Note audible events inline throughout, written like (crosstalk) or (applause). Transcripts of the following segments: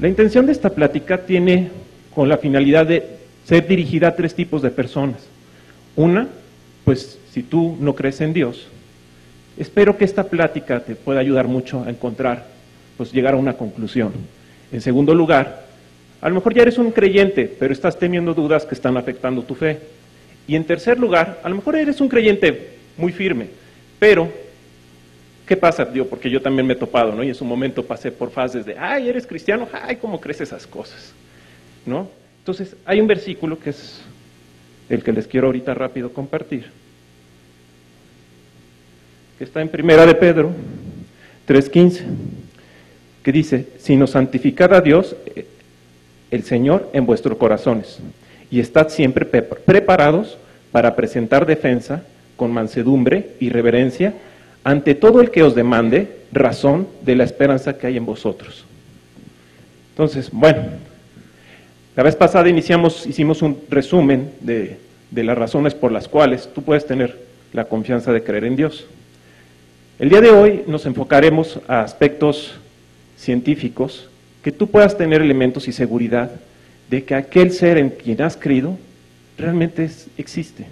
La intención de esta plática tiene con la finalidad de ser dirigida a tres tipos de personas. Una, pues si tú no crees en Dios, espero que esta plática te pueda ayudar mucho a encontrar, pues llegar a una conclusión. En segundo lugar, a lo mejor ya eres un creyente, pero estás teniendo dudas que están afectando tu fe. Y en tercer lugar, a lo mejor eres un creyente muy firme, pero ¿qué pasa? Digo, porque yo también me he topado, ¿no? Y en su momento pasé por fases de, ay, eres cristiano, ay, ¿cómo crees esas cosas? ¿No? Entonces, hay un versículo que es el que les quiero ahorita rápido compartir, que está en Primera de Pedro 3.15, que dice, sino santificad a Dios eh, el Señor en vuestros corazones y estad siempre preparados para presentar defensa con mansedumbre y reverencia ante todo el que os demande razón de la esperanza que hay en vosotros. Entonces, bueno, la vez pasada iniciamos, hicimos un resumen de, de las razones por las cuales tú puedes tener la confianza de creer en Dios. El día de hoy nos enfocaremos a aspectos científicos que tú puedas tener elementos y seguridad de que aquel ser en quien has creído realmente existe.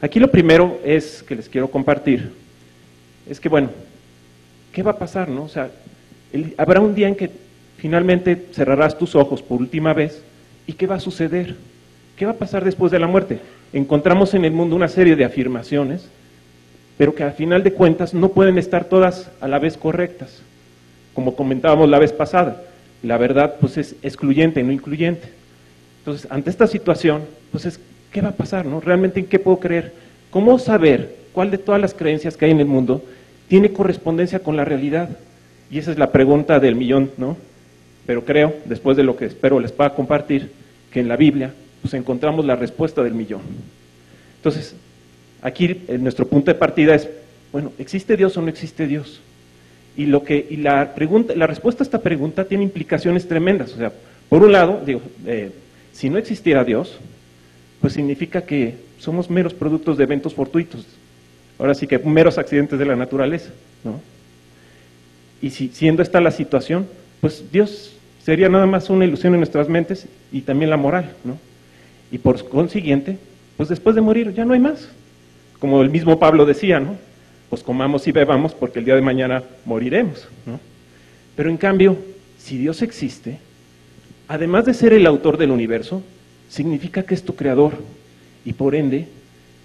Aquí lo primero es que les quiero compartir, es que bueno, ¿qué va a pasar, no? O sea, habrá un día en que finalmente cerrarás tus ojos por última vez y ¿qué va a suceder? ¿Qué va a pasar después de la muerte? Encontramos en el mundo una serie de afirmaciones, pero que al final de cuentas no pueden estar todas a la vez correctas como comentábamos la vez pasada, la verdad pues es excluyente, no incluyente. Entonces, ante esta situación, pues es, ¿qué va a pasar? No? ¿Realmente en qué puedo creer? ¿Cómo saber cuál de todas las creencias que hay en el mundo tiene correspondencia con la realidad? Y esa es la pregunta del millón, ¿no? Pero creo, después de lo que espero les pueda compartir, que en la Biblia pues encontramos la respuesta del millón. Entonces, aquí nuestro punto de partida es, bueno, ¿existe Dios o no existe Dios? Y, lo que, y la, pregunta, la respuesta a esta pregunta tiene implicaciones tremendas. O sea, por un lado, digo, eh, si no existiera Dios, pues significa que somos meros productos de eventos fortuitos. Ahora sí que meros accidentes de la naturaleza. ¿no? Y si, siendo esta la situación, pues Dios sería nada más una ilusión en nuestras mentes y también la moral. ¿no? Y por consiguiente, pues después de morir ya no hay más. Como el mismo Pablo decía, ¿no? pues comamos y bebamos porque el día de mañana moriremos. ¿no? Pero en cambio, si Dios existe, además de ser el autor del universo, significa que es tu creador y por ende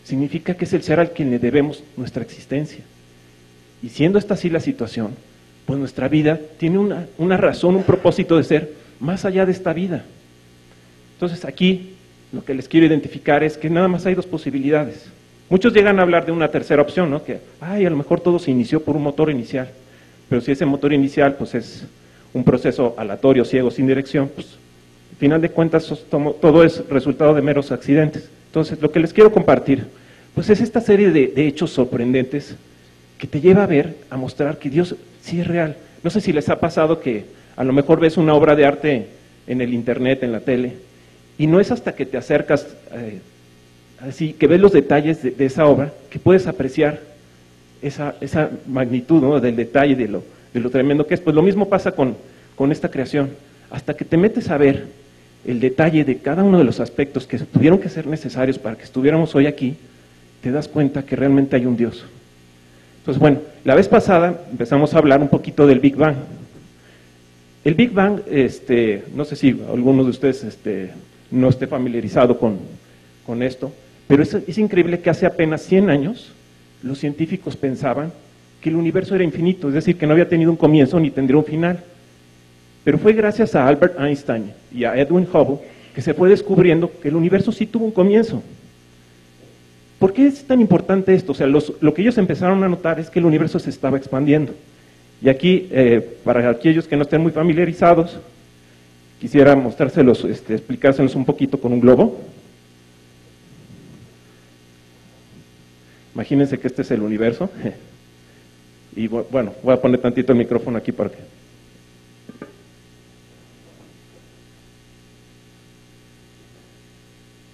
significa que es el ser al quien le debemos nuestra existencia. Y siendo esta así la situación, pues nuestra vida tiene una, una razón, un propósito de ser más allá de esta vida. Entonces aquí lo que les quiero identificar es que nada más hay dos posibilidades. Muchos llegan a hablar de una tercera opción, ¿no? Que, ay, a lo mejor todo se inició por un motor inicial. Pero si ese motor inicial, pues es un proceso aleatorio, ciego, sin dirección, pues final de cuentas todo es resultado de meros accidentes. Entonces, lo que les quiero compartir, pues es esta serie de, de hechos sorprendentes que te lleva a ver, a mostrar que Dios sí es real. No sé si les ha pasado que a lo mejor ves una obra de arte en el internet, en la tele, y no es hasta que te acercas eh, así que ves los detalles de, esa obra, que puedes apreciar esa, esa magnitud ¿no? del detalle, de lo, de lo tremendo que es. Pues lo mismo pasa con, con esta creación. Hasta que te metes a ver el detalle de cada uno de los aspectos que tuvieron que ser necesarios para que estuviéramos hoy aquí, te das cuenta que realmente hay un Dios. Entonces, bueno, la vez pasada empezamos a hablar un poquito del Big Bang. El Big Bang, este, no sé si alguno de ustedes este, no esté familiarizado con, con esto, pero es, increíble que hace apenas 100 años los científicos pensaban que el universo era infinito, es decir, que no había tenido un comienzo ni tendría un final. Pero fue gracias a Albert Einstein y a Edwin Hubble que se fue descubriendo que el universo sí tuvo un comienzo. ¿Por qué es tan importante esto? O sea, lo que ellos empezaron a notar es que el universo se estaba expandiendo. Y aquí, eh, para aquellos que no estén muy familiarizados, quisiera mostrárselos, este, explicárselos un poquito con un globo. Imagínense que este es el universo. (laughs) Y bueno, voy a poner tantito el micrófono aquí para que...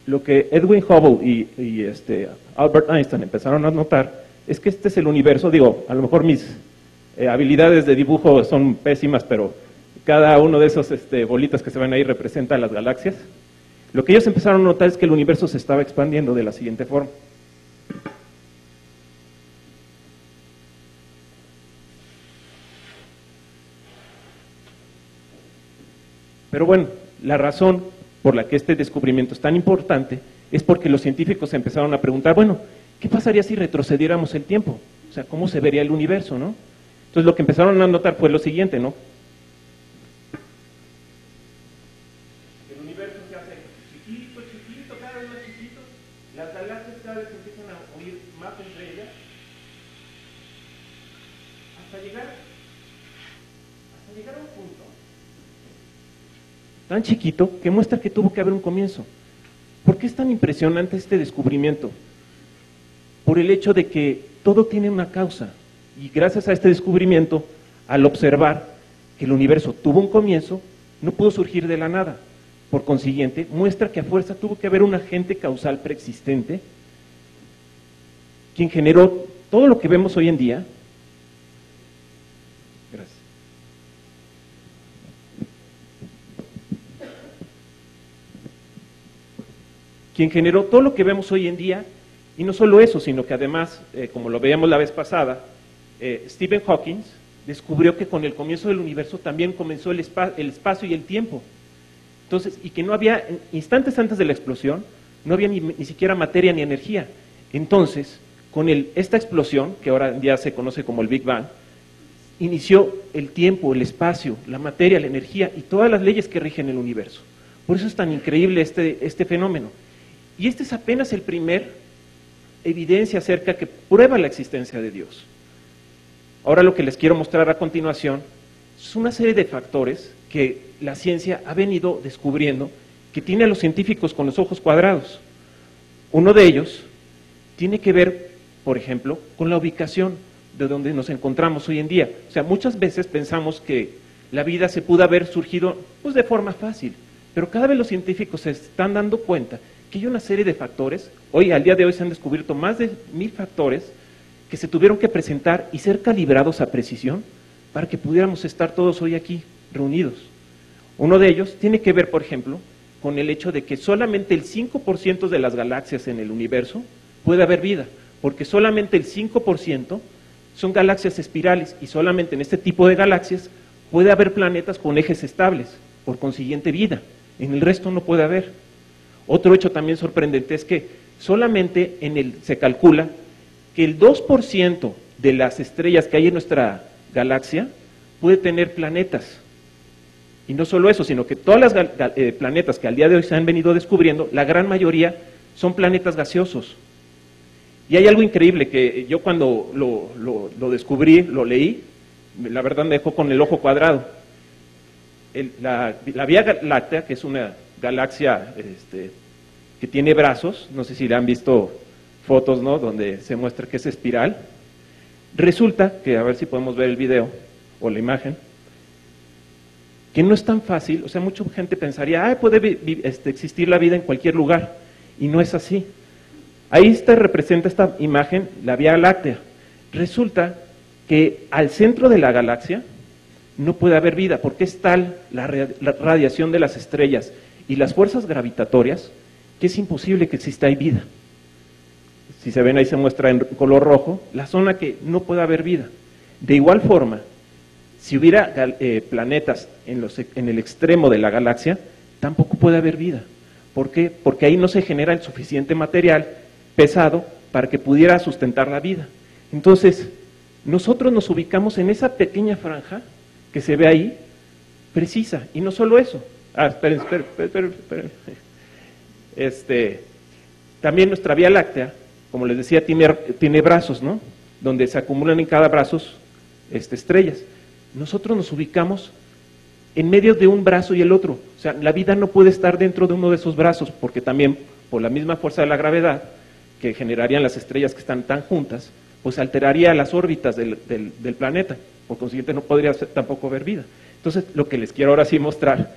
Lo que Edwin Hubble y, este, Albert Einstein empezaron a notar es que este es el universo, digo, a lo mejor mis eh, habilidades de dibujo son pésimas, pero cada uno de esos este, bolitas que se ven ahí representa las galaxias. Lo que ellos empezaron a notar es que el universo se estaba expandiendo de la siguiente forma. Pero bueno, la razón por la que este descubrimiento es tan importante es porque los científicos empezaron a preguntar, bueno, ¿qué pasaría si retrocediéramos el tiempo? O sea, ¿cómo se vería el universo, no? Entonces lo que empezaron a notar fue lo siguiente, ¿no? Hasta llegar a un punto tan chiquito que muestra que tuvo que haber un comienzo. ¿Por qué es tan impresionante este descubrimiento? Por el hecho de que todo tiene una causa. Y gracias a este descubrimiento, al observar que el universo tuvo un comienzo, no pudo surgir de la nada. Por consiguiente, muestra que a fuerza tuvo que haber un agente causal preexistente, quien generó todo lo que vemos hoy en día, quien generó todo lo que vemos hoy en día, y no solo eso, sino que además, eh, como lo veíamos la vez pasada, eh, Stephen Hawking descubrió que con el comienzo del universo también comenzó el, espacio y el tiempo. Entonces, y que no había, instantes antes de la explosión, no había ni, siquiera materia ni energía. Entonces, con esta explosión, que ahora ya se conoce como el Big Bang, inició el tiempo, el espacio, la materia, la energía y todas las leyes que rigen el universo. Por eso es tan increíble este, este fenómeno. Y este es apenas el primer evidencia acerca que prueba la existencia de Dios. Ahora lo que les quiero mostrar a continuación es una serie de factores que la ciencia ha venido descubriendo que tiene a los científicos con los ojos cuadrados. Uno de ellos tiene que ver, por ejemplo, con la ubicación de donde nos encontramos hoy en día. O sea, muchas veces pensamos que la vida se pudo haber surgido pues, de forma fácil, pero cada vez los científicos se están dando cuenta que hay una serie de factores, hoy al día de hoy se han descubierto más de mil factores que se tuvieron que presentar y ser calibrados a precisión para que pudiéramos estar todos hoy aquí reunidos. Uno de ellos tiene que ver, por ejemplo, con el hecho de que solamente el 5% de las galaxias en el universo puede haber vida, porque solamente el 5% son galaxias espirales y solamente en este tipo de galaxias puede haber planetas con ejes estables, por consiguiente vida. En el resto no puede haber. Otro hecho también sorprendente es que solamente en el, se calcula que el 2% de las estrellas que hay en nuestra galaxia puede tener planetas. Y no solo eso, sino que todas las eh, planetas que al día de hoy se han venido descubriendo, la gran mayoría son planetas gaseosos. Y hay algo increíble que yo cuando lo, descubrí, lo leí, la verdad me dejó con el ojo cuadrado. la, la Vía Láctea, que es una galaxia este, que tiene brazos, no sé si le han visto fotos, ¿no? Donde se muestra que es espiral. Resulta que, a ver si podemos ver el video o la imagen, que no es tan fácil, o sea, mucha gente pensaría, ah, puede este, existir la vida en cualquier lugar, y no es así. Ahí está, representa esta imagen la Vía Láctea. Resulta que al centro de la galaxia no puede haber vida, porque es tal la radiación de las estrellas y las fuerzas gravitatorias que es imposible que exista ahí vida. Si se ven ahí se muestra en color rojo, la zona que no puede haber vida. De igual forma, si hubiera eh, planetas en, los, en el extremo de la galaxia, tampoco puede haber vida. ¿Por qué? Porque ahí no se genera el suficiente material pesado para que pudiera sustentar la vida. Entonces, nosotros nos ubicamos en esa pequeña franja que se ve ahí, precisa. Y no solo eso, Ah, esperen, esperen, esperen, esperen. Este, también nuestra Vía Láctea, como les decía, tiene, brazos, ¿no? Donde se acumulan en cada brazo este, estrellas. Nosotros nos ubicamos en medio de un brazo y el otro. O sea, la vida no puede estar dentro de uno de esos brazos, porque también por la misma fuerza de la gravedad que generarían las estrellas que están tan juntas, pues alteraría las órbitas del, del planeta. Por consiguiente, no podría tampoco haber vida. Entonces, lo que les quiero ahora sí mostrar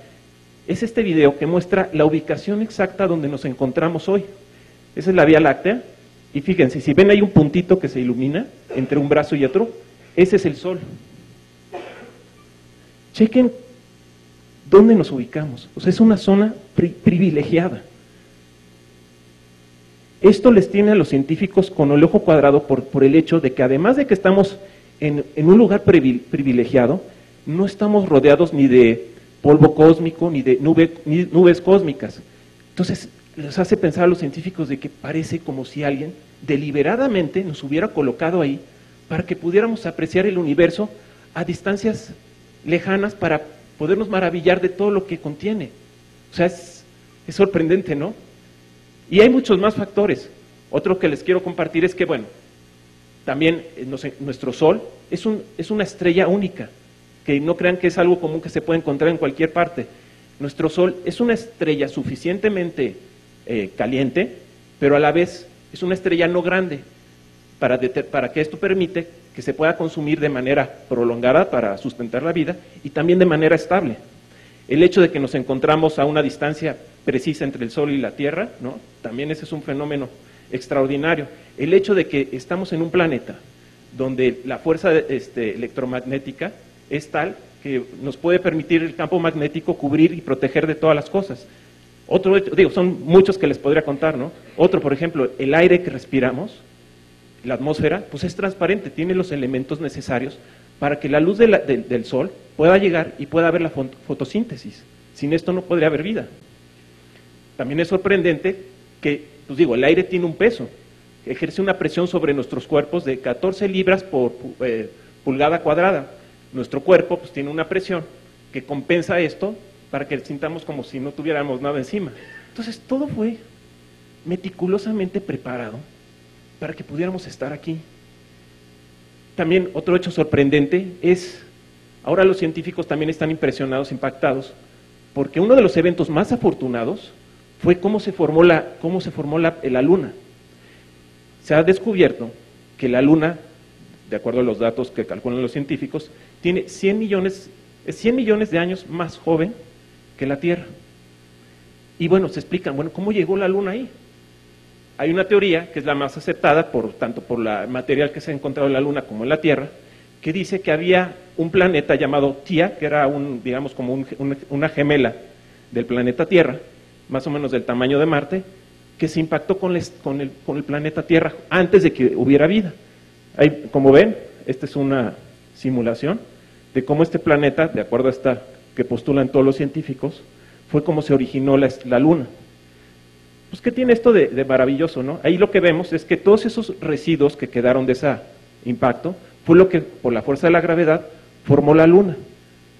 es este video que muestra la ubicación exacta donde nos encontramos hoy. Esa es la Vía Láctea. Y fíjense, si ven hay un puntito que se ilumina entre un brazo y otro, ese es el Sol. Chequen ¿dónde nos ubicamos? O sea, es una zona privilegiada. Esto les tiene a los científicos con el ojo cuadrado por, por el hecho de que además de que estamos en, un lugar privilegiado, no estamos rodeados ni de polvo cósmico ni de ni nubes cósmicas. Entonces, les hace pensar a los científicos de que parece como si alguien deliberadamente nos hubiera colocado ahí para que pudiéramos apreciar el universo a distancias lejanas para podernos maravillar de todo lo que contiene. O sea, es, sorprendente, ¿no? Y hay muchos más factores. Otro que les quiero compartir es que, bueno, también eh, nuestro Sol es, un, es una estrella única, que no crean que es algo común que se puede encontrar en cualquier parte. Nuestro Sol es una estrella suficientemente eh, caliente, pero a la vez es una estrella no grande, para, que esto permite que se pueda consumir de manera prolongada para sustentar la vida y también de manera estable. El hecho de que nos encontramos a una distancia precisa entre el Sol y la Tierra, ¿no? también ese es un fenómeno extraordinario. El hecho de que estamos en un planeta donde la fuerza este, electromagnética es tal que nos puede permitir el campo magnético cubrir y proteger de todas las cosas. Otro, digo, son muchos que les podría contar, ¿no? Otro, por ejemplo, el aire que respiramos, la atmósfera, pues es transparente, tiene los elementos necesarios para que la luz del sol pueda llegar y pueda haber la fotosíntesis. Sin esto no podría haber vida. También es sorprendente que, pues digo, el aire tiene un peso, ejerce una presión sobre nuestros cuerpos de 14 libras por eh, pulgada cuadrada. Nuestro cuerpo pues, tiene una presión que compensa esto para que sintamos como si no tuviéramos nada encima. Entonces todo fue meticulosamente preparado para que pudiéramos estar aquí. También otro hecho sorprendente es, ahora los científicos también están impresionados, impactados, porque uno de los eventos más afortunados fue cómo se formó la, cómo se formó la, la luna. Se ha descubierto que la luna, de acuerdo a los datos que calculan los científicos, tiene 100 millones, es 100 millones de años más joven que la Tierra. Y bueno, se explican, bueno, ¿cómo llegó la luna ahí? Hay una teoría, que es la más aceptada, por, tanto por el material que se ha encontrado en la Luna como en la Tierra, que dice que había un planeta llamado Tía, que era un, digamos, como una gemela del planeta Tierra, más o menos del tamaño de Marte, que se impactó con, con, el, con el, planeta Tierra antes de que hubiera vida. Hay, como ven, esta es una simulación de cómo este planeta, de acuerdo a esta que postulan todos los científicos, fue como se originó la, la Luna. Pues, ¿qué tiene esto de, maravilloso, no? Ahí lo que vemos es que todos esos residuos que quedaron de ese impacto fue lo que, por la fuerza de la gravedad, formó la Luna.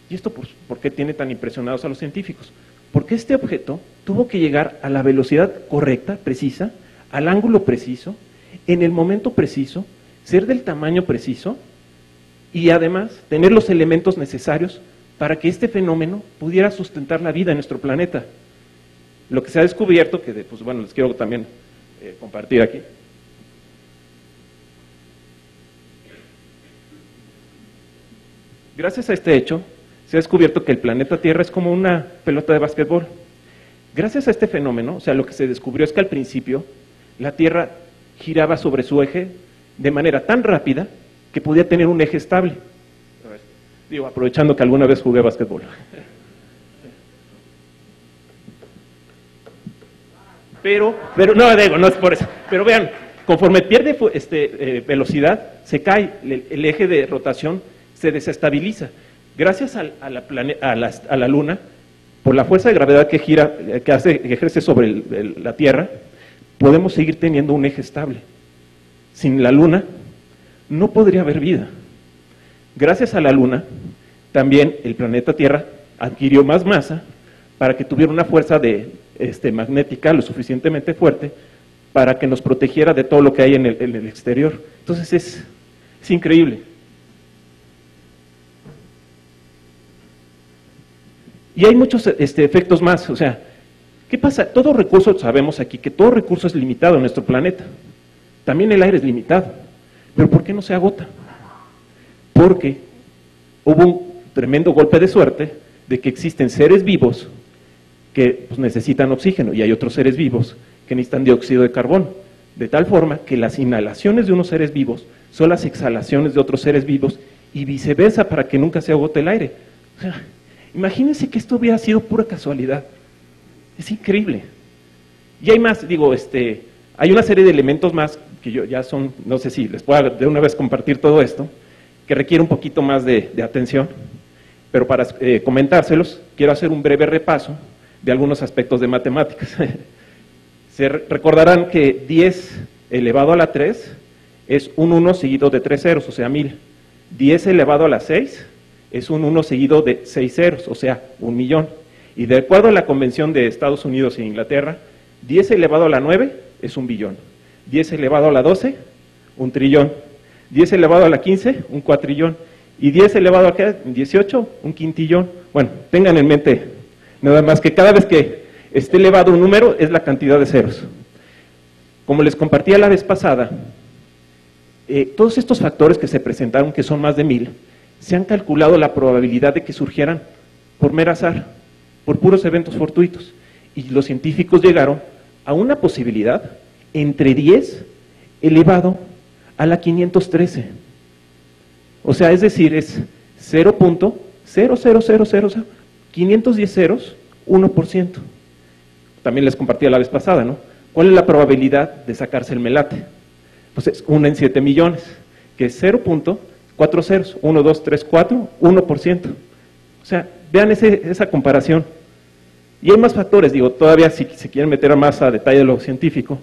¿Y esto pues, por qué tiene tan impresionados a los científicos? Porque este objeto tuvo que llegar a la velocidad correcta, precisa, al ángulo preciso, en el momento preciso, ser del tamaño preciso y además tener los elementos necesarios para que este fenómeno pudiera sustentar la vida en nuestro planeta. Lo que se ha descubierto, que pues bueno, les quiero también eh, compartir aquí. Gracias a este hecho, se ha descubierto que el planeta Tierra es como una pelota de básquetbol. Gracias a este fenómeno, o sea, lo que se descubrió es que al principio la Tierra giraba sobre su eje de manera tan rápida que podía tener un eje estable. Digo, aprovechando que alguna vez jugué básquetbol. Pero, pero no, digo, no es por eso. Pero vean, conforme pierde este, eh, velocidad, se cae, el, eje de rotación se desestabiliza. Gracias a, la a, la, Luna, por la fuerza de gravedad que gira, eh, que, hace, que ejerce sobre la Tierra, podemos seguir teniendo un eje estable. Sin la Luna, no podría haber vida. Gracias a la Luna, también el planeta Tierra adquirió más masa para que tuviera una fuerza de este, magnética lo suficientemente fuerte para que nos protegiera de todo lo que hay en el, exterior. Entonces es, es increíble. Y hay muchos este, efectos más. O sea, ¿qué pasa? Todo recurso, sabemos aquí que todo recurso es limitado en nuestro planeta. También el aire es limitado. Pero ¿por qué no se agota? Porque hubo un tremendo golpe de suerte de que existen seres vivos que pues, necesitan oxígeno y hay otros seres vivos que necesitan dióxido de carbono. De tal forma que las inhalaciones de unos seres vivos son las exhalaciones de otros seres vivos y viceversa para que nunca se agote el aire. Imagínense que esto hubiera sido pura casualidad. Es increíble. Y hay más, digo, este, hay una serie de elementos más que yo ya son, no sé si les puedo de una vez compartir todo esto, que requiere un poquito más de, atención, pero para eh, comentárselos quiero hacer un breve repaso de algunos aspectos de matemáticas. (laughs) Se recordarán que 10 elevado a la 3 es un 1 seguido de 3 ceros, o sea, 1000. 10 elevado a la 6 es un 1 seguido de 6 ceros, o sea, un millón. Y de acuerdo a la convención de Estados Unidos e Inglaterra, 10 elevado a la 9 es un billón. 10 elevado a la 12, un trillón. 10 elevado a la 15, un cuatrillón. Y 10 elevado a 18, un quintillón. Bueno, tengan en mente nada más que cada vez que esté elevado un número es la cantidad de ceros. Como les compartía la vez pasada, eh, todos estos factores que se presentaron, que son más de mil, se han calculado la probabilidad de que surgieran por mero azar, por puros eventos fortuitos. Y los científicos llegaron a una posibilidad entre 10 elevado a la 513. O sea, es decir, es 0.00000, 510 ceros, 1%. También les compartí la vez pasada, ¿no? ¿Cuál es la probabilidad de sacarse el melate? Pues es 1 en 7 millones, que es 0.4 ceros, 1, 2, 3, 4, 1%. O sea, vean esa comparación. Y hay más factores, digo, todavía si se quieren meter más a detalle de lo científico,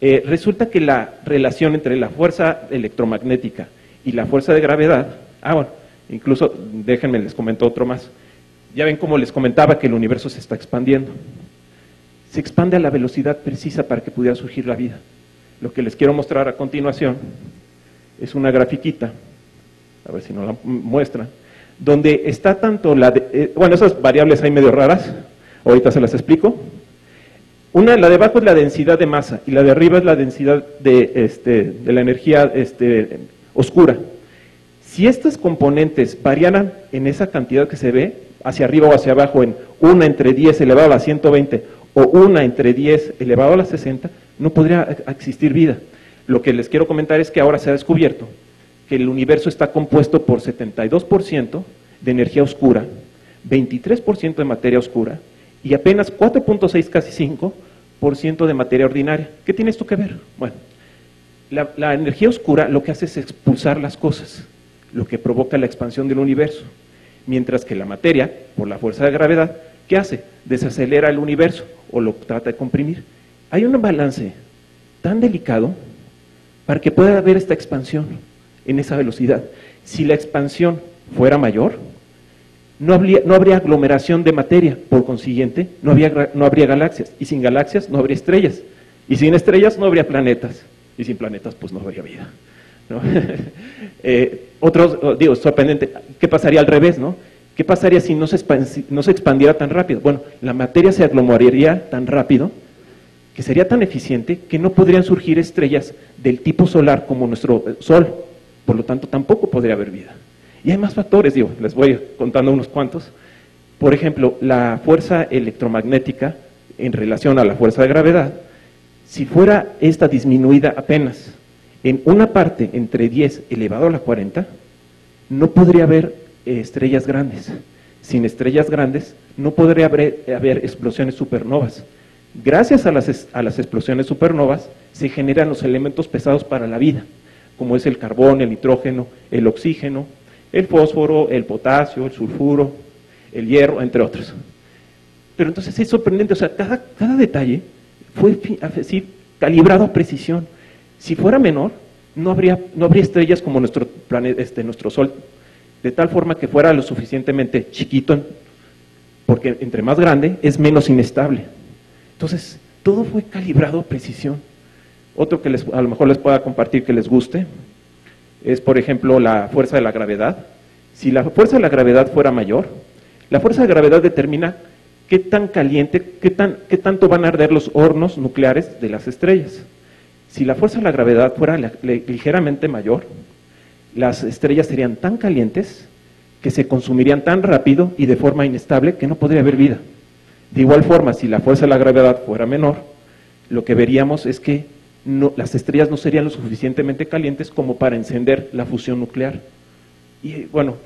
eh, resulta que la relación entre la fuerza electromagnética y la fuerza de gravedad, ah, bueno, incluso déjenme les comento otro más. Ya ven como les comentaba que el universo se está expandiendo. Se expande a la velocidad precisa para que pudiera surgir la vida. Lo que les quiero mostrar a continuación es una grafiquita, a ver si nos la muestra, donde está tanto la... Eh, bueno, esas variables hay medio raras, ahorita se las explico. Una, la de abajo es la densidad de masa y la de arriba es la densidad de, este, de la energía este, oscura. Si estas componentes variaran en esa cantidad que se ve, hacia arriba o hacia abajo, en una entre 10 elevado a la 120 o una entre 10 elevado a la 60, no podría existir vida. Lo que les quiero comentar es que ahora se ha descubierto que el universo está compuesto por 72% de energía oscura, 23% de materia oscura y apenas 4.6, casi 5% de materia ordinaria. ¿Qué tiene esto que ver? Bueno, la, la energía oscura lo que hace es expulsar las cosas, lo que provoca la expansión del universo, mientras que la materia, por la fuerza de gravedad, ¿qué hace? Desacelera el universo o lo trata de comprimir. Hay un balance tan delicado para que pueda haber esta expansión en esa velocidad. Si la expansión fuera mayor, no habría, no habría aglomeración de materia, por consiguiente, no, no habría galaxias, y sin galaxias no habría estrellas, y sin estrellas no habría planetas, y sin planetas pues no habría vida. (laughs) Eh, otros, oh, digo, sorprendente, ¿qué pasaría al revés, no? ¿Qué pasaría si no se, no se expandiera tan rápido? Bueno, la materia se aglomeraría tan rápido que sería tan eficiente que no podrían surgir estrellas del tipo solar como nuestro eh, Sol. Por lo tanto, tampoco podría haber vida. Y hay más factores, digo, les voy contando unos cuantos. Por ejemplo, la fuerza electromagnética en relación a la fuerza de gravedad, si fuera esta disminuida apenas en una parte entre 10 elevado a la 40, no podría haber estrellas grandes. Sin estrellas grandes no podría haber, haber explosiones supernovas. Gracias a las, a las explosiones supernovas se generan los elementos pesados para la vida, como es el carbón, el nitrógeno, el oxígeno, el fósforo, el potasio, el sulfuro, el hierro, entre otros. Pero entonces es sorprendente, o sea, cada, cada detalle fue así, calibrado a precisión. Si fuera menor, no habría, no habría estrellas como nuestro, planeta, este, nuestro Sol, de tal forma que fuera lo suficientemente chiquito, porque entre más grande es menos inestable. Entonces, todo fue calibrado a precisión. Otro que les, a lo mejor les pueda compartir que les guste es, por ejemplo, la fuerza de la gravedad. Si la fuerza de la gravedad fuera mayor, la fuerza de gravedad determina qué tan caliente, qué, tan, qué tanto van a arder los hornos nucleares de las estrellas. Si la fuerza de la gravedad fuera ligeramente mayor, las estrellas serían tan calientes que se consumirían tan rápido y de forma inestable que no podría haber vida. De igual forma, si la fuerza de la gravedad fuera menor, lo que veríamos es que las estrellas no serían lo suficientemente calientes como para encender la fusión nuclear. Y bueno,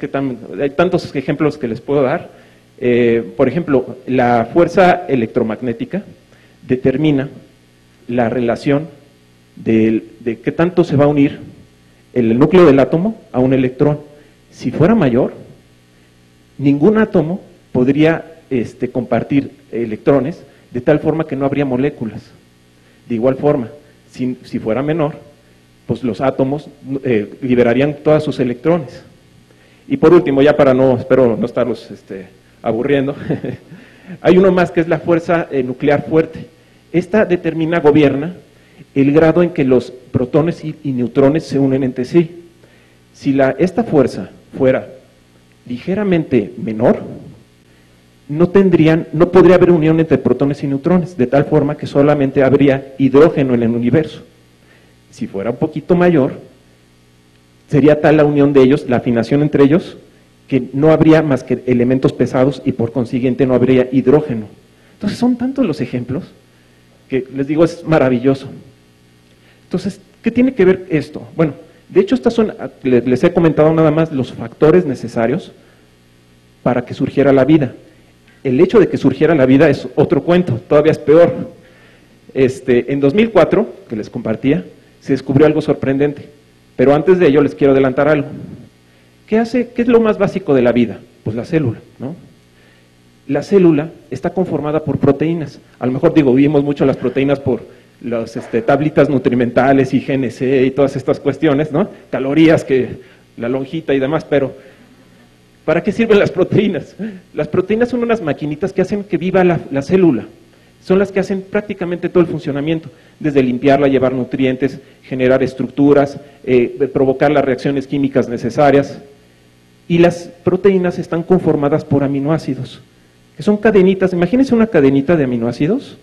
hay tantos ejemplos que les puedo dar. Eh, por ejemplo, la fuerza electromagnética determina la relación de, de qué tanto se va a unir el núcleo del átomo a un electrón. Si fuera mayor, ningún átomo podría este, compartir electrones de tal forma que no habría moléculas. De igual forma, si, fuera menor, pues los átomos eh, liberarían todos sus electrones. Y por último, ya para no, espero no estarlos este, aburriendo, (laughs) hay uno más que es la fuerza eh, nuclear fuerte. Esta determina, gobierna, el grado en que los protones y, neutrones se unen entre sí. Si la, esta fuerza fuera ligeramente menor, no tendrían, no podría haber unión entre protones y neutrones, de tal forma que solamente habría hidrógeno en el universo. Si fuera un poquito mayor, sería tal la unión de ellos, la afinación entre ellos, que no habría más que elementos pesados y por consiguiente no habría hidrógeno. Entonces son tantos los ejemplos que les digo es maravilloso. Entonces, ¿qué tiene que ver esto? Bueno, de hecho, estas son, les he comentado nada más los factores necesarios para que surgiera la vida el hecho de que surgiera la vida es otro cuento, todavía es peor. Este, en 2004, que les compartía, se descubrió algo sorprendente, pero antes de ello les quiero adelantar algo. ¿Qué, hace, ¿Qué es lo más básico de la vida? Pues la célula, ¿no? La célula está conformada por proteínas. A lo mejor digo, vimos mucho las proteínas por las este, tablitas nutrimentales y GNC y todas estas cuestiones, ¿no? Calorías, que la lonjita y demás, pero ¿Para qué sirven las proteínas? Las proteínas son unas maquinitas que hacen que viva la, célula. Son las que hacen prácticamente todo el funcionamiento, desde limpiarla, llevar nutrientes, generar estructuras, eh, provocar las reacciones químicas necesarias. Y las proteínas están conformadas por aminoácidos, que son cadenitas. Imagínense una cadenita de aminoácidos,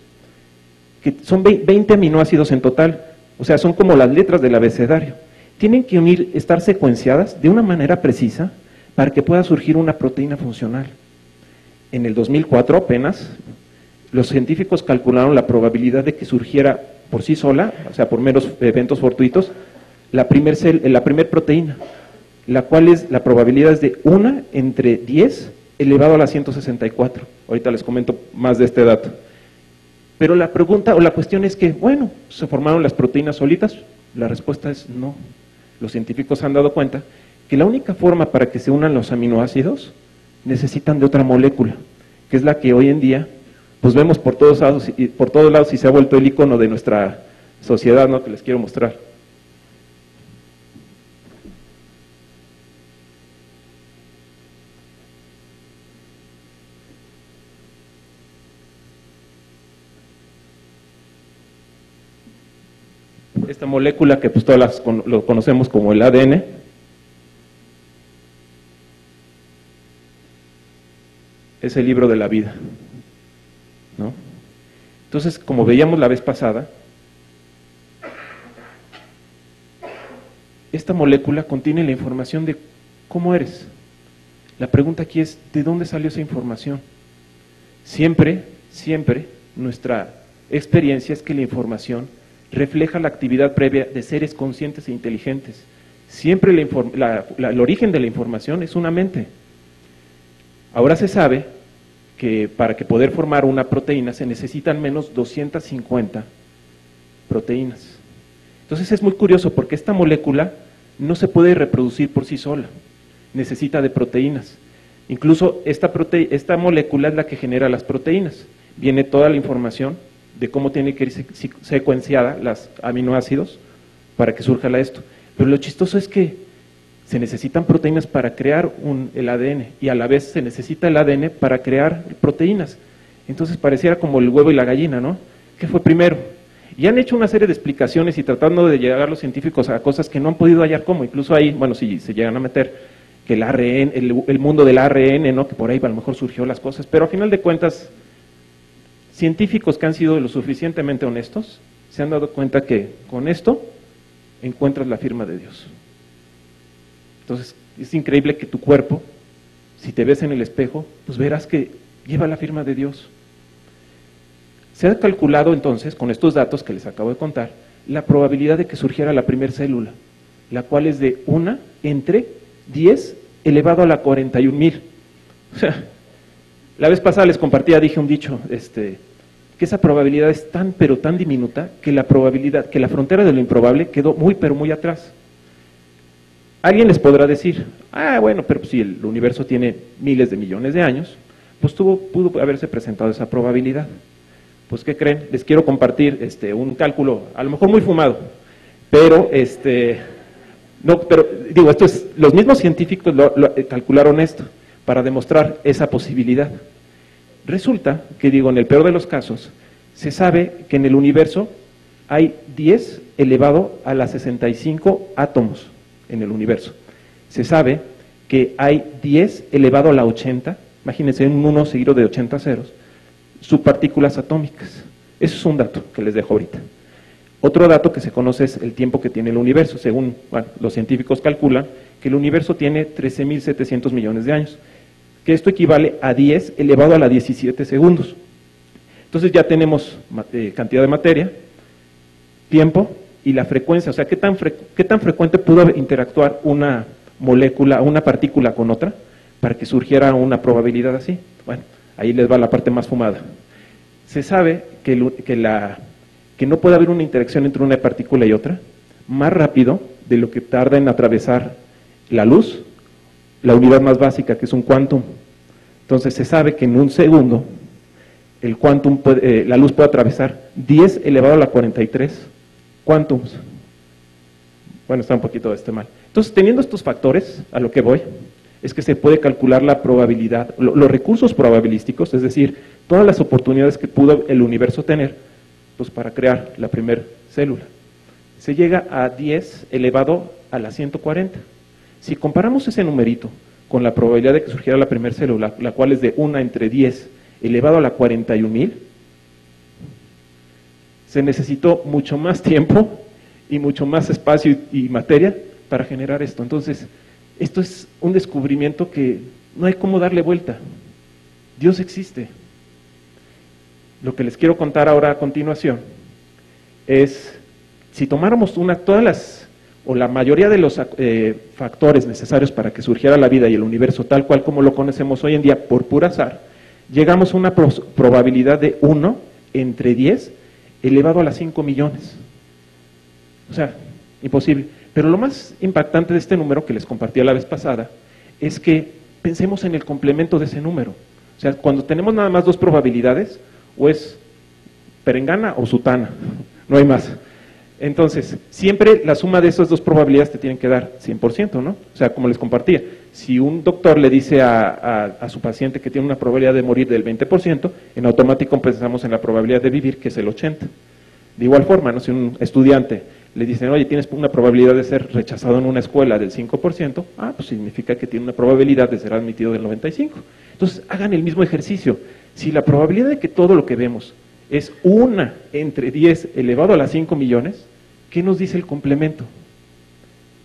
que son 20 aminoácidos en total, o sea, son como las letras del abecedario. Tienen que unir, estar secuenciadas de una manera precisa para que pueda surgir una proteína funcional. En el 2004 apenas, los científicos calcularon la probabilidad de que surgiera por sí sola, o sea, por meros eventos fortuitos, la primer, la primer proteína, la cual es, la probabilidad es de 1 entre 10 elevado a la 164. Ahorita les comento más de este dato. Pero la pregunta o la cuestión es que, bueno, ¿se formaron las proteínas solitas? La respuesta es no. Los científicos han dado cuenta que la única forma para que se unan los aminoácidos necesitan de otra molécula, que es la que hoy en día pues vemos por todos lados y por todos lados y se ha vuelto el icono de nuestra sociedad, ¿no? que les quiero mostrar. Esta molécula que pues todas lo conocemos como el ADN, es el libro de la vida. ¿no? Entonces, como veíamos la vez pasada, esta molécula contiene la información de cómo eres. La pregunta aquí es, ¿de dónde salió esa información? Siempre, siempre, nuestra experiencia es que la información refleja la actividad previa de seres conscientes e inteligentes. Siempre el origen de la información es una mente. Ahora se sabe que para que poder formar una proteína se necesitan menos 250 proteínas. Entonces es muy curioso porque esta molécula no se puede reproducir por sí sola, necesita de proteínas. Incluso esta, molécula es la que genera las proteínas. Viene toda la información de cómo tiene que ir secuenciada las aminoácidos para que surja esto. Pero lo chistoso es que se necesitan proteínas para crear un, el ADN y a la vez se necesita el ADN para crear proteínas. Entonces pareciera como el huevo y la gallina, ¿no? ¿Qué fue primero? Y han hecho una serie de explicaciones y tratando de llegar los científicos a cosas que no han podido hallar cómo. Incluso ahí, bueno, si se llegan a meter que el ARN, el, mundo del ARN, ¿no? Que por ahí a lo mejor surgió las cosas. Pero a final de cuentas, científicos que han sido lo suficientemente honestos se han dado cuenta que con esto encuentras la firma de Dios. Entonces, es increíble que tu cuerpo, si te ves en el espejo, pues verás que lleva la firma de Dios. Se ha calculado entonces, con estos datos que les acabo de contar, la probabilidad de que surgiera la primera célula, la cual es de 1 entre 10 elevado a la 41 mil. O sea, La vez pasada les compartía, dije un dicho, este, que esa probabilidad es tan pero tan diminuta que la probabilidad, que la frontera de lo improbable quedó muy pero muy atrás. Alguien les podrá decir, ah, bueno, pero si el universo tiene miles de millones de años, pues tuvo, pudo haberse presentado esa probabilidad. Pues, ¿qué creen? Les quiero compartir este, un cálculo, a lo mejor muy fumado, pero, este, no, pero digo, esto es, los mismos científicos lo, eh, calcularon esto para demostrar esa posibilidad. Resulta que, digo, en el peor de los casos, se sabe que en el universo hay 10 elevado a las 65 átomos en el universo. Se sabe que hay 10 elevado a la 80, imagínense un 1 seguido de 80 ceros, subpartículas atómicas. Eso es un dato que les dejo ahorita. Otro dato que se conoce es el tiempo que tiene el universo. Según los científicos calculan que el universo tiene 13.700 millones de años, que esto equivale a 10 elevado a la 17 segundos. Entonces ya tenemos eh, cantidad de materia, tiempo y la frecuencia, o sea, ¿qué tan, qué tan frecuente pudo interactuar una molécula, una partícula con otra para que surgiera una probabilidad así. Bueno, ahí les va la parte más fumada. Se sabe que, la, que no puede haber una interacción entre una partícula y otra más rápido de lo que tarda en atravesar la luz, la unidad más básica que es un quantum. Entonces se sabe que en un segundo el quantum eh, la luz puede atravesar 10 elevado a la 43 quantums. Bueno, está un poquito este mal. Entonces, teniendo estos factores, a lo que voy, es que se puede calcular la probabilidad, los recursos probabilísticos, es decir, todas las oportunidades que pudo el universo tener pues, para crear la primera célula. Se llega a 10 elevado a la 140. Si comparamos ese numerito con la probabilidad de que surgiera la primera célula, la cual es de 1 entre 10 elevado a la 41.000, se necesitó mucho más tiempo y mucho más espacio y, materia para generar esto. Entonces, esto es un descubrimiento que no hay cómo darle vuelta. Dios existe. Lo que les quiero contar ahora a continuación es, si tomáramos una, todas las, o la mayoría de los eh, factores necesarios para que surgiera la vida y el universo tal cual como lo conocemos hoy en día por pura azar, llegamos a una probabilidad de 1 entre 10 elevado a las 5 millones. O sea, imposible. Pero lo más impactante de este número que les compartí la vez pasada es que pensemos en el complemento de ese número. O sea, cuando tenemos nada más dos probabilidades, o es perengana o sutana, (laughs) no hay más. Entonces, siempre la suma de esas dos probabilidades te tienen que dar 100%, ¿no? O sea, como les compartía, si un doctor le dice a, a, su paciente que tiene una probabilidad de morir del 20%, en automático pensamos en la probabilidad de vivir, que es el 80%. De igual forma, ¿no? si un estudiante le dicen, oye, tienes una probabilidad de ser rechazado en una escuela del 5%, ah, pues significa que tiene una probabilidad de ser admitido del 95%. Entonces, hagan el mismo ejercicio. Si la probabilidad de que todo lo que vemos es una entre 10 elevado a las 5 millones, ¿qué nos dice el complemento?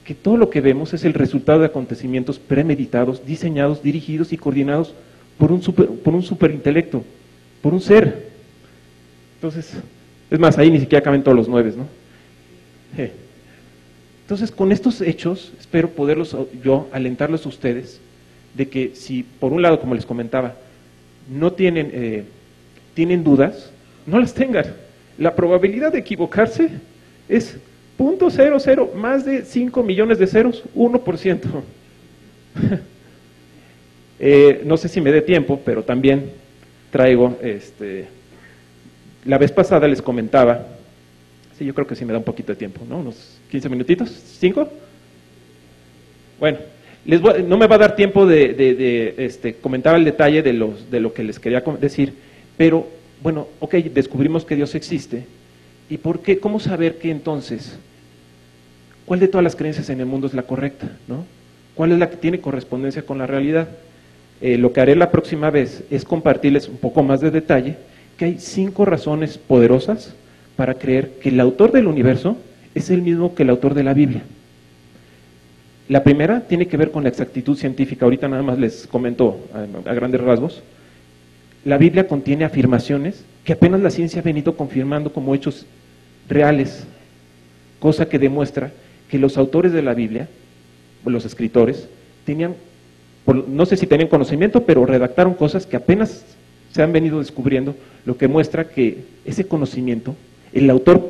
Que todo lo que vemos es el resultado de acontecimientos premeditados, diseñados, dirigidos y coordinados por un, super, por un superintelecto, por un ser. Entonces, es más, ahí ni siquiera caben todos los nueve, ¿no? Entonces, con estos hechos, espero poderlos yo alentarlos a ustedes de que si, por un lado, como les comentaba, no tienen, eh, tienen dudas, no las tengan. La probabilidad de equivocarse es .00, más de 5 millones de ceros, 1%. (laughs) eh, no sé si me dé tiempo, pero también traigo, este, la vez pasada les comentaba Sí, yo creo que sí me da un poquito de tiempo, ¿no? Unos 15 minutitos, ¿cinco? Bueno, les no me va a dar tiempo de, este, comentar el detalle de, los, de lo que les quería decir, pero bueno, ok, descubrimos que Dios existe. ¿Y por qué? ¿Cómo saber que entonces, cuál de todas las creencias en el mundo es la correcta? ¿no? ¿Cuál es la que tiene correspondencia con la realidad? Eh, lo que haré la próxima vez es compartirles un poco más de detalle que hay cinco razones poderosas para creer que el autor del universo es el mismo que el autor de la Biblia. La primera tiene que ver con la exactitud científica. Ahorita nada más les comento a, grandes rasgos. La Biblia contiene afirmaciones que apenas la ciencia ha venido confirmando como hechos reales, cosa que demuestra que los autores de la Biblia, los escritores, tenían no sé si tenían conocimiento, pero redactaron cosas que apenas se han venido descubriendo, lo que muestra que ese conocimiento, el autor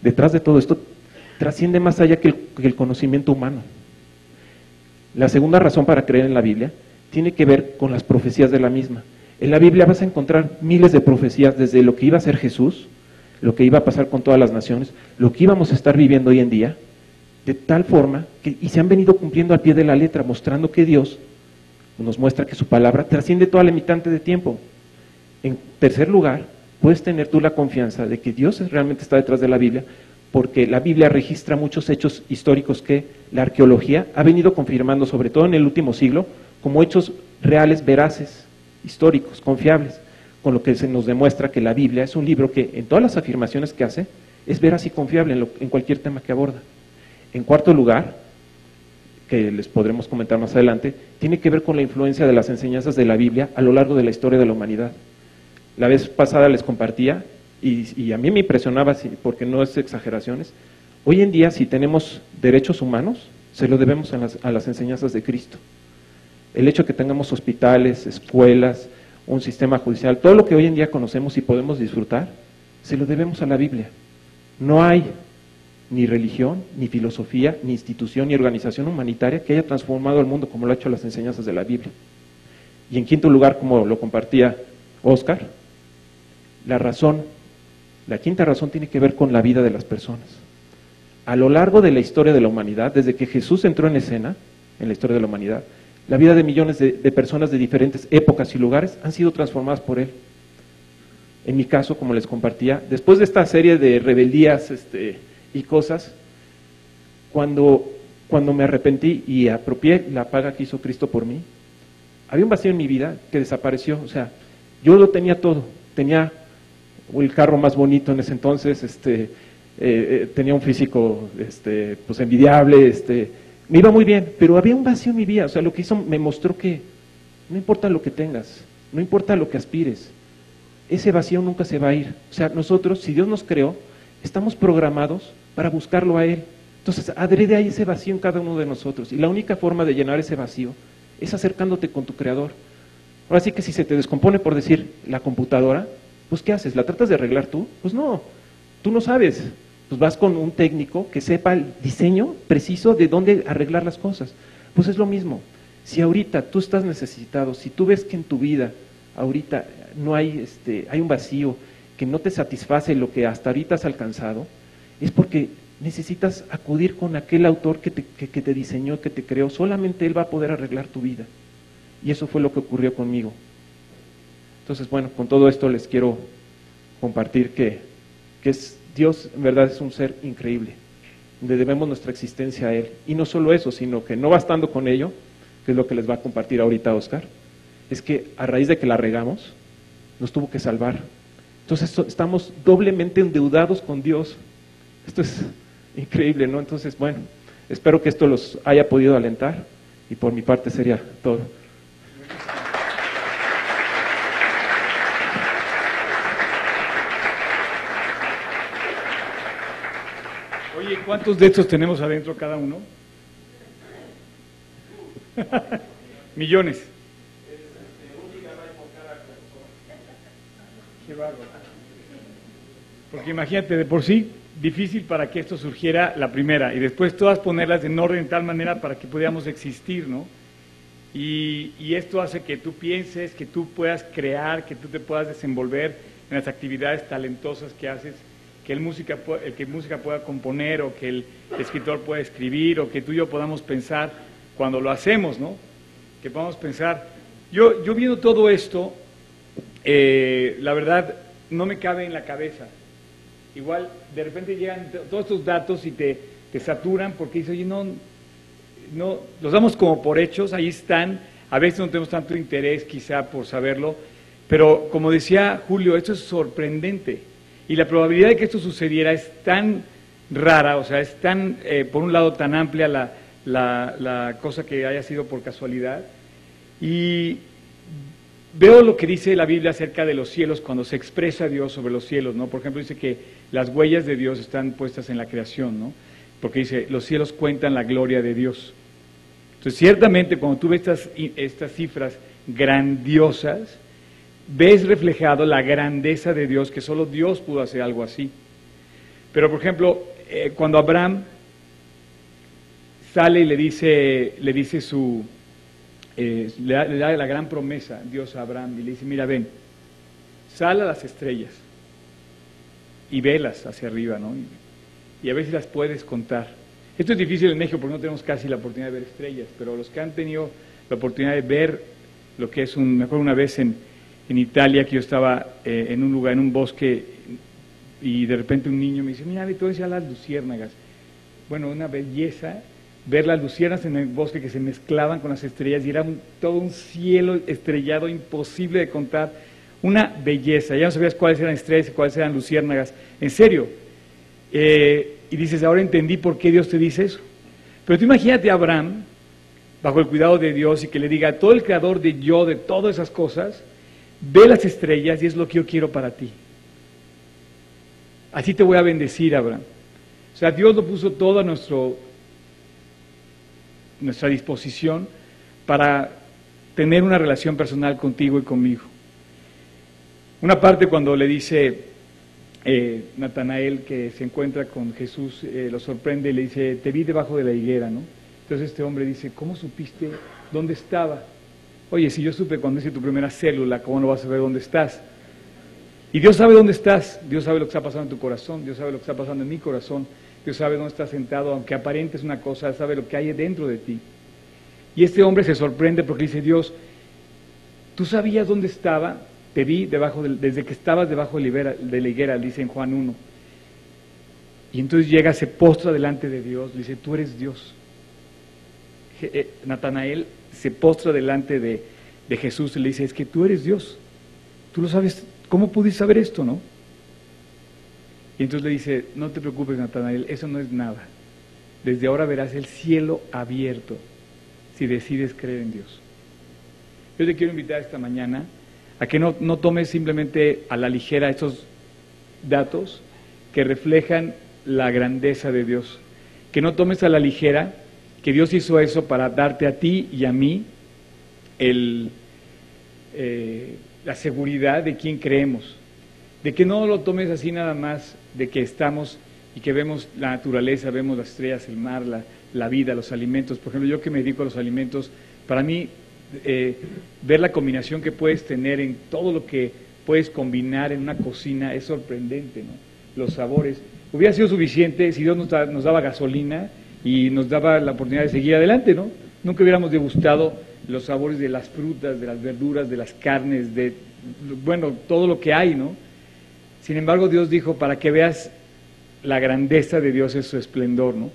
detrás de todo esto, trasciende más allá que el, conocimiento humano. La segunda razón para creer en la Biblia tiene que ver con las profecías de la misma. En la Biblia vas a encontrar miles de profecías desde lo que iba a ser Jesús, lo que iba a pasar con todas las naciones, lo que íbamos a estar viviendo hoy en día, de tal forma que, y se han venido cumpliendo al pie de la letra, mostrando que Dios nos muestra que su palabra trasciende toda limitante de tiempo. En tercer lugar, puedes tener tú la confianza de que Dios realmente está detrás de la Biblia, porque la Biblia registra muchos hechos históricos que la arqueología ha venido confirmando, sobre todo en el último siglo, como hechos reales, veraces, históricos, confiables, con lo que se nos demuestra que la Biblia es un libro que en todas las afirmaciones que hace es veraz y confiable en, en cualquier tema que aborda. En cuarto lugar, que les podremos comentar más adelante, tiene que ver con la influencia de las enseñanzas de la Biblia a lo largo de la historia de la humanidad. La vez pasada les compartía, y, a mí me impresionaba, porque no es exageraciones, hoy en día si tenemos derechos humanos, se lo debemos a las, a las enseñanzas de Cristo. El hecho de que tengamos hospitales, escuelas, un sistema judicial, todo lo que hoy en día conocemos y podemos disfrutar, se lo debemos a la Biblia. No hay ni religión, ni filosofía, ni institución, ni organización humanitaria que haya transformado el mundo como lo ha hecho las enseñanzas de la Biblia. Y en quinto lugar, como lo compartía Oscar, la razón, la quinta razón tiene que ver con la vida de las personas. A lo largo de la historia de la humanidad, desde que Jesús entró en escena, en la historia de la humanidad, la vida de millones de, personas de diferentes épocas y lugares han sido transformadas por Él. En mi caso, como les compartía, después de esta serie de rebeldías, este, y cosas, cuando, cuando me arrepentí y apropié la paga que hizo Cristo por mí, había un vacío en mi vida que desapareció. O sea, yo lo tenía todo. Tenía el carro más bonito en ese entonces, este, eh, eh, tenía un físico este, pues envidiable, este, me iba muy bien, pero había un vacío en mi vida. O sea, lo que hizo me mostró que no importa lo que tengas, no importa lo que aspires, ese vacío nunca se va a ir. O sea, nosotros, si Dios nos creó, estamos programados para buscarlo a Él. Entonces, adrede ahí ese vacío en cada uno de nosotros. Y la única forma de llenar ese vacío es acercándote con tu Creador. Ahora sí que si se te descompone, por decir, la computadora, pues ¿qué haces? ¿La tratas de arreglar tú? Pues no, tú no sabes. Pues vas con un técnico que sepa el diseño preciso de dónde arreglar las cosas. Pues es lo mismo. Si ahorita tú estás necesitado, si tú ves que en tu vida ahorita no hay, este, hay un vacío, que no te satisface lo que hasta ahorita has alcanzado, es porque necesitas acudir con aquel autor que te, que, te diseñó, que te creó. Solamente Él va a poder arreglar tu vida. Y eso fue lo que ocurrió conmigo. Entonces, bueno, con todo esto les quiero compartir que, que es, Dios en verdad es un ser increíble, le debemos nuestra existencia a Él. Y no solo eso, sino que no bastando con ello, que es lo que les va a compartir ahorita Oscar, es que a raíz de que la regamos, nos tuvo que salvar entonces estamos doblemente endeudados con Dios. Esto es (laughs) increíble, ¿no? Entonces, bueno, espero que esto los haya podido alentar y por mi parte sería todo. Oye, ¿cuántos de estos tenemos adentro cada uno? (laughs) Millones. Porque imagínate, de por sí, difícil para que esto surgiera la primera y después todas ponerlas en orden de tal manera para que pudiéramos existir, ¿no? Y, esto hace que tú pienses, que tú puedas crear, que tú te puedas desenvolver en las actividades talentosas que haces, que el, música, que música pueda componer o que el escritor pueda escribir o que tú y yo podamos pensar cuando lo hacemos, ¿no? Que podamos pensar. Yo, yo viendo todo esto, eh, la verdad, no me cabe en la cabeza igual de repente llegan todos estos datos y te, te saturan porque dices, oye, no, no, los damos como por hechos, ahí están, a veces no tenemos tanto interés quizá por saberlo, pero como decía Julio, esto es sorprendente y la probabilidad de que esto sucediera es tan rara, o sea, es tan, eh, por un lado, tan amplia la, la, cosa que haya sido por casualidad. Y, Veo lo que dice la Biblia acerca de los cielos cuando se expresa Dios sobre los cielos, ¿no? Por ejemplo, dice que las huellas de Dios están puestas en la creación, ¿no? Porque dice, los cielos cuentan la gloria de Dios. Entonces, ciertamente cuando tú ves estas, estas cifras grandiosas, ves reflejado la grandeza de Dios, que solo Dios pudo hacer algo así. Pero, por ejemplo, eh, cuando Abraham sale y le dice, le dice su, eh, le, da, la gran promesa Dios a Abraham y le dice, mira, ven, sal a las estrellas y velas hacia arriba, ¿no? Y, a ver si las puedes contar. Esto es difícil en México porque no tenemos casi la oportunidad de ver estrellas, pero los que han tenido la oportunidad de ver lo que es un, me acuerdo una vez en, en Italia que yo estaba eh, en un lugar, en un bosque, y de repente un niño me dice, mira, tú decías las luciérnagas. Bueno, una belleza ver las luciérnagas en el bosque que se mezclaban con las estrellas y era un, todo un cielo estrellado imposible de contar. Una belleza, ya no sabías cuáles eran estrellas y cuáles eran luciérnagas. En serio. Eh, y dices, ahora entendí por qué Dios te dice eso. Pero tú imagínate a Abraham, bajo el cuidado de Dios, y que le diga, todo el creador de yo, de todas esas cosas, ve las estrellas y es lo que yo quiero para ti. Así te voy a bendecir, Abraham. O sea, Dios lo puso todo a nuestro, nuestra disposición para tener una relación personal contigo y conmigo. Una parte cuando le dice eh, Natanael que se encuentra con Jesús, eh, lo sorprende y le dice, te vi debajo de la higuera, ¿no? Entonces este hombre dice, ¿cómo supiste dónde estaba? Oye, si yo supe cuando hice tu primera célula, ¿cómo no vas a saber dónde estás? Y Dios sabe dónde estás, Dios sabe lo que está pasando en tu corazón, Dios sabe lo que está pasando en mi corazón, Dios sabe dónde estás sentado, aunque aparentes una cosa, sabe lo que hay dentro de ti. Y este hombre se sorprende porque dice, Dios, ¿tú sabías dónde estaba? Te vi debajo desde que estabas debajo de la higuera, dice en Juan 1. Y entonces llega, se postra delante de Dios, dice, tú eres Dios. Eh, Natanael se postra delante de, de Jesús y le dice, es que tú eres Dios. Tú lo sabes, ¿cómo pudiste saber esto, no? Y entonces le dice, no te preocupes, Natanael, eso no es nada. Desde ahora verás el cielo abierto si decides creer en Dios. Yo te quiero invitar esta mañana a que no, no tomes simplemente a la ligera estos datos que reflejan la grandeza de Dios. Que no tomes a la ligera que Dios hizo eso para darte a ti y a mí el, eh, la seguridad de quien creemos. De que no lo tomes así nada más, de que estamos y que vemos la naturaleza, vemos las estrellas, el mar, la, la vida, los alimentos. Por ejemplo, yo que me dedico a los alimentos, para mí eh, ver la combinación que puedes tener en todo lo que puedes combinar en una cocina es sorprendente, ¿no? Los sabores. Hubiera sido suficiente si Dios nos, nos daba gasolina y nos daba la oportunidad de seguir adelante, ¿no? Nunca hubiéramos degustado los sabores de las frutas, de las verduras, de las carnes, de, bueno, todo lo que hay, ¿no? Sin embargo, Dios dijo, para que veas la grandeza de Dios es su esplendor, ¿no?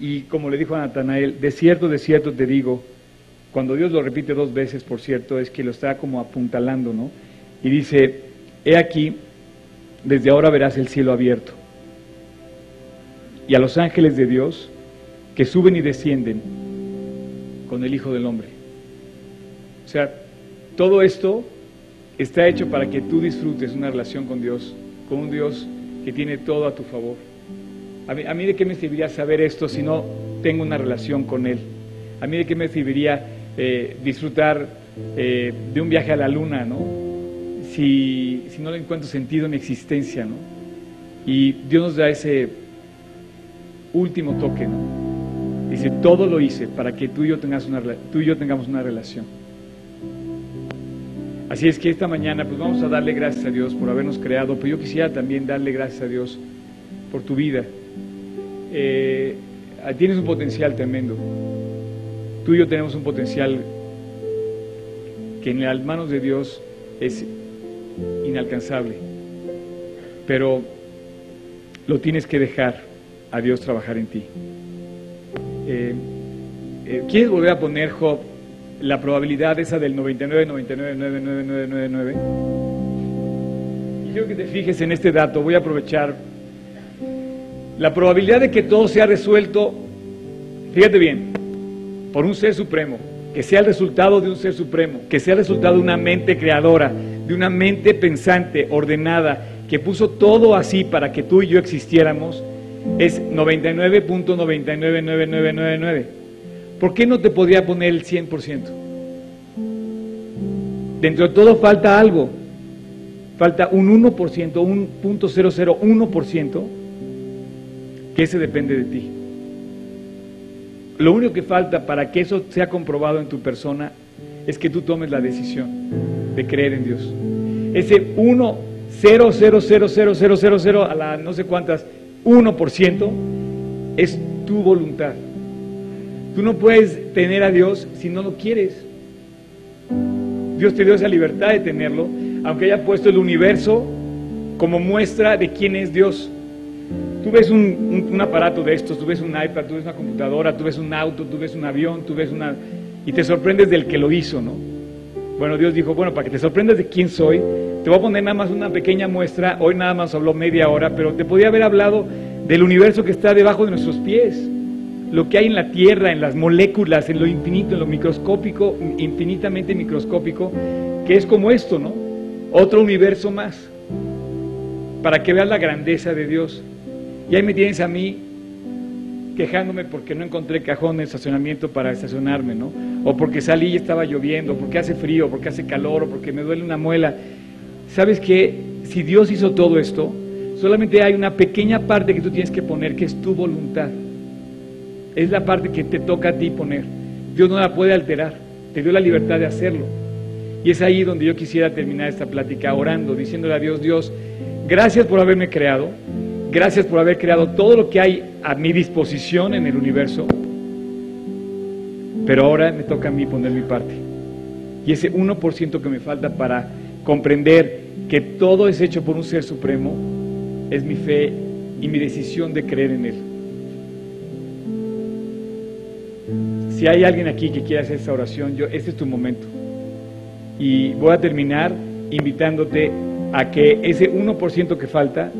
Y como le dijo a Natanael, de cierto, de cierto te digo, cuando Dios lo repite dos veces, por cierto, es que lo está como apuntalando, ¿no? Y dice, he aquí, desde ahora verás el cielo abierto y a los ángeles de Dios que suben y descienden con el Hijo del Hombre. O sea, todo esto está hecho para que tú disfrutes una relación con Dios, con un Dios que tiene todo a tu favor. A mí, a de qué me serviría saber esto si no tengo una relación con Él. A mí de qué me serviría eh, disfrutar eh, de un viaje a la luna, ¿no? Si, no le encuentro sentido en mi existencia, ¿no? Y Dios nos da ese último toque, ¿no? Dice, todo lo hice para que tú y yo, tengas una, tú y yo tengamos una relación. Así es que esta mañana pues vamos a darle gracias a Dios por habernos creado, pero yo quisiera también darle gracias a Dios por tu vida. Eh, tienes un potencial tremendo. Tú y yo tenemos un potencial que en las manos de Dios es inalcanzable, pero lo tienes que dejar a Dios trabajar en ti. Eh, eh, ¿Quieres volver a poner, Job, la probabilidad esa del 99, 99, 99, Y quiero que te fijes en este dato, voy a aprovechar. La probabilidad de que todo sea resuelto, fíjate bien, por un ser supremo, que sea el resultado de un ser supremo, que sea el resultado de una mente creadora, de una mente pensante, ordenada, que puso todo así para que tú y yo existiéramos, es 99.999999. ¿Por qué no te podría poner el 100%? Dentro de todo falta algo. Falta un 1%, un punto 001%, que ese depende de ti. Lo único que falta para que eso sea comprobado en tu persona es que tú tomes la decisión de creer en Dios. Ese 1, 0, 0, 0, 0, 0, 0, 0 a la no sé cuántas, 1% es tu voluntad. Tú no puedes tener a Dios si no lo quieres. Dios te dio esa libertad de tenerlo, aunque haya puesto el universo como muestra de quién es Dios. Tú ves un, un, aparato de estos, tú ves un iPad, tú ves una computadora, tú ves un auto, tú ves un avión, tú ves una... y te sorprendes del que lo hizo, ¿no? Bueno, Dios dijo, bueno, para que te sorprendas de quién soy, te voy a poner nada más una pequeña muestra, hoy nada más habló media hora, pero te podía haber hablado del universo que está debajo de nuestros pies lo que hay en la Tierra, en las moléculas, en lo infinito, en lo microscópico, infinitamente microscópico, que es como esto, ¿no? Otro universo más, para que veas la grandeza de Dios. Y ahí me tienes a mí quejándome porque no encontré cajón de estacionamiento para estacionarme, ¿no? O porque salí y estaba lloviendo, porque hace frío, porque hace calor, o porque me duele una muela. ¿Sabes qué? Si Dios hizo todo esto, solamente hay una pequeña parte que tú tienes que poner, que es tu voluntad. Es la parte que te toca a ti poner. Dios no la puede alterar. Te dio la libertad de hacerlo. Y es ahí donde yo quisiera terminar esta plática orando, diciéndole a Dios, Dios, gracias por haberme creado. Gracias por haber creado todo lo que hay a mi disposición en el universo. Pero ahora me toca a mí poner mi parte. Y ese 1% que me falta para comprender que todo es hecho por un ser supremo es mi fe y mi decisión de creer en Él. Si hay alguien aquí que quiera hacer esta oración, yo, este es tu momento. Y voy a terminar invitándote a que ese 1% que falta,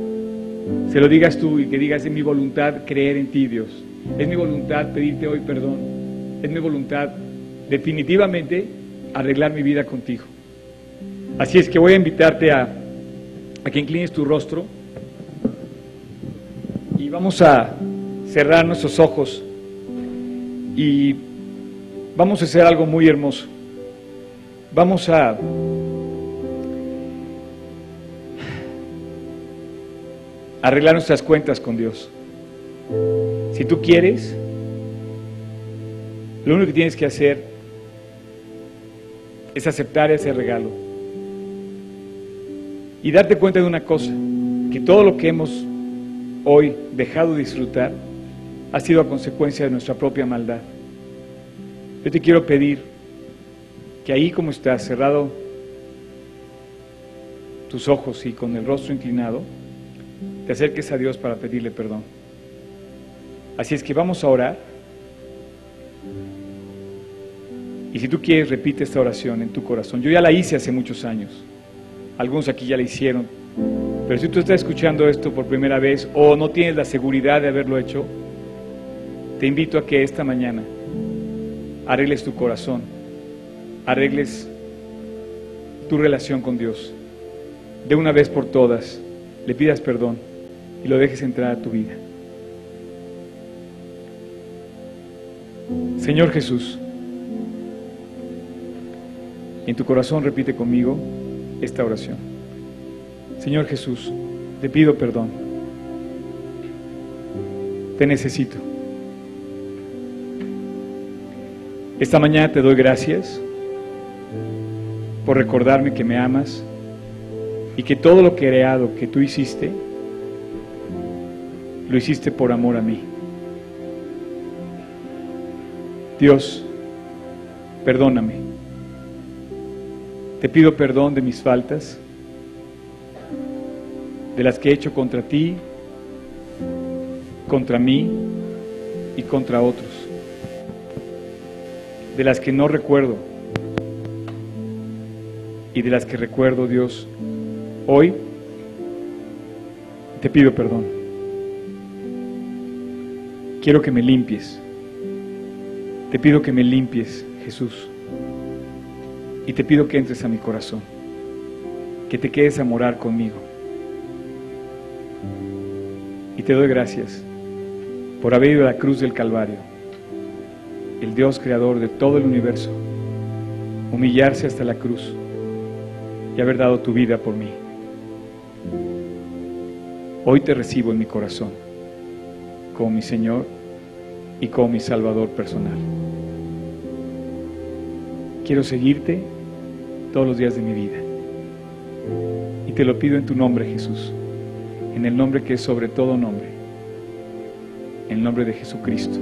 se lo digas tú y que digas, es mi voluntad creer en ti, Dios. Es mi voluntad pedirte hoy perdón. Es mi voluntad definitivamente arreglar mi vida contigo. Así es que voy a invitarte a, a que inclines tu rostro y vamos a cerrar nuestros ojos y vamos a hacer algo muy hermoso. Vamos a arreglar nuestras cuentas con Dios. Si tú quieres, lo único que tienes que hacer es aceptar ese regalo y darte cuenta de una cosa, que todo lo que hemos hoy dejado de disfrutar ha sido a consecuencia de nuestra propia maldad. Yo te quiero pedir que ahí como estás, cerrado tus ojos y con el rostro inclinado, te acerques a Dios para pedirle perdón. Así es que vamos a orar. Y si tú quieres, repite esta oración en tu corazón. Yo ya la hice hace muchos años. Algunos aquí ya la hicieron. Pero si tú estás escuchando esto por primera vez o no tienes la seguridad de haberlo hecho, te invito a que esta mañana arregles tu corazón, arregles tu relación con Dios. De una vez por todas, le pidas perdón y lo dejes entrar a tu vida. Señor Jesús, en tu corazón repite conmigo esta oración. Señor Jesús, te pido perdón. Te necesito. Esta mañana te doy gracias por recordarme que me amas y que todo lo creado que tú hiciste, lo hiciste por amor a mí. Dios, perdóname. Te pido perdón de mis faltas, de las que he hecho contra ti, contra mí y contra otros de las que no recuerdo y de las que recuerdo, Dios, hoy te pido perdón. Quiero que me limpies. Te pido que me limpies, Jesús. Y te pido que entres a mi corazón, que te quedes a morar conmigo. Y te doy gracias por haber ido a la cruz del Calvario el Dios creador de todo el universo, humillarse hasta la cruz y haber dado tu vida por mí. Hoy te recibo en mi corazón como mi Señor y como mi Salvador personal. Quiero seguirte todos los días de mi vida. Y te lo pido en tu nombre, Jesús, en el nombre que es sobre todo nombre, en el nombre de Jesucristo.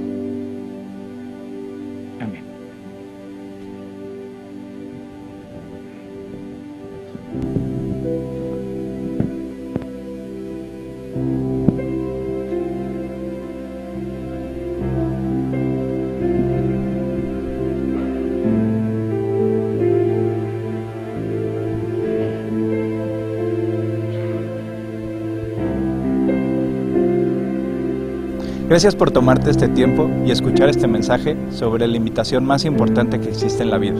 Gracias por tomarte este tiempo y escuchar este mensaje sobre la invitación más importante que existe en la vida.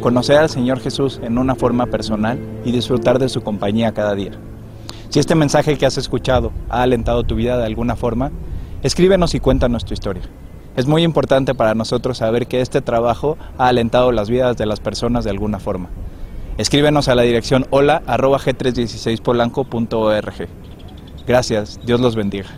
Conocer al Señor Jesús en una forma personal y disfrutar de su compañía cada día. Si este mensaje que has escuchado ha alentado tu vida de alguna forma, escríbenos y cuéntanos tu historia. Es muy importante para nosotros saber que este trabajo ha alentado las vidas de las personas de alguna forma. Escríbenos a la dirección hola g 316 polancoorg Gracias, Dios los bendiga.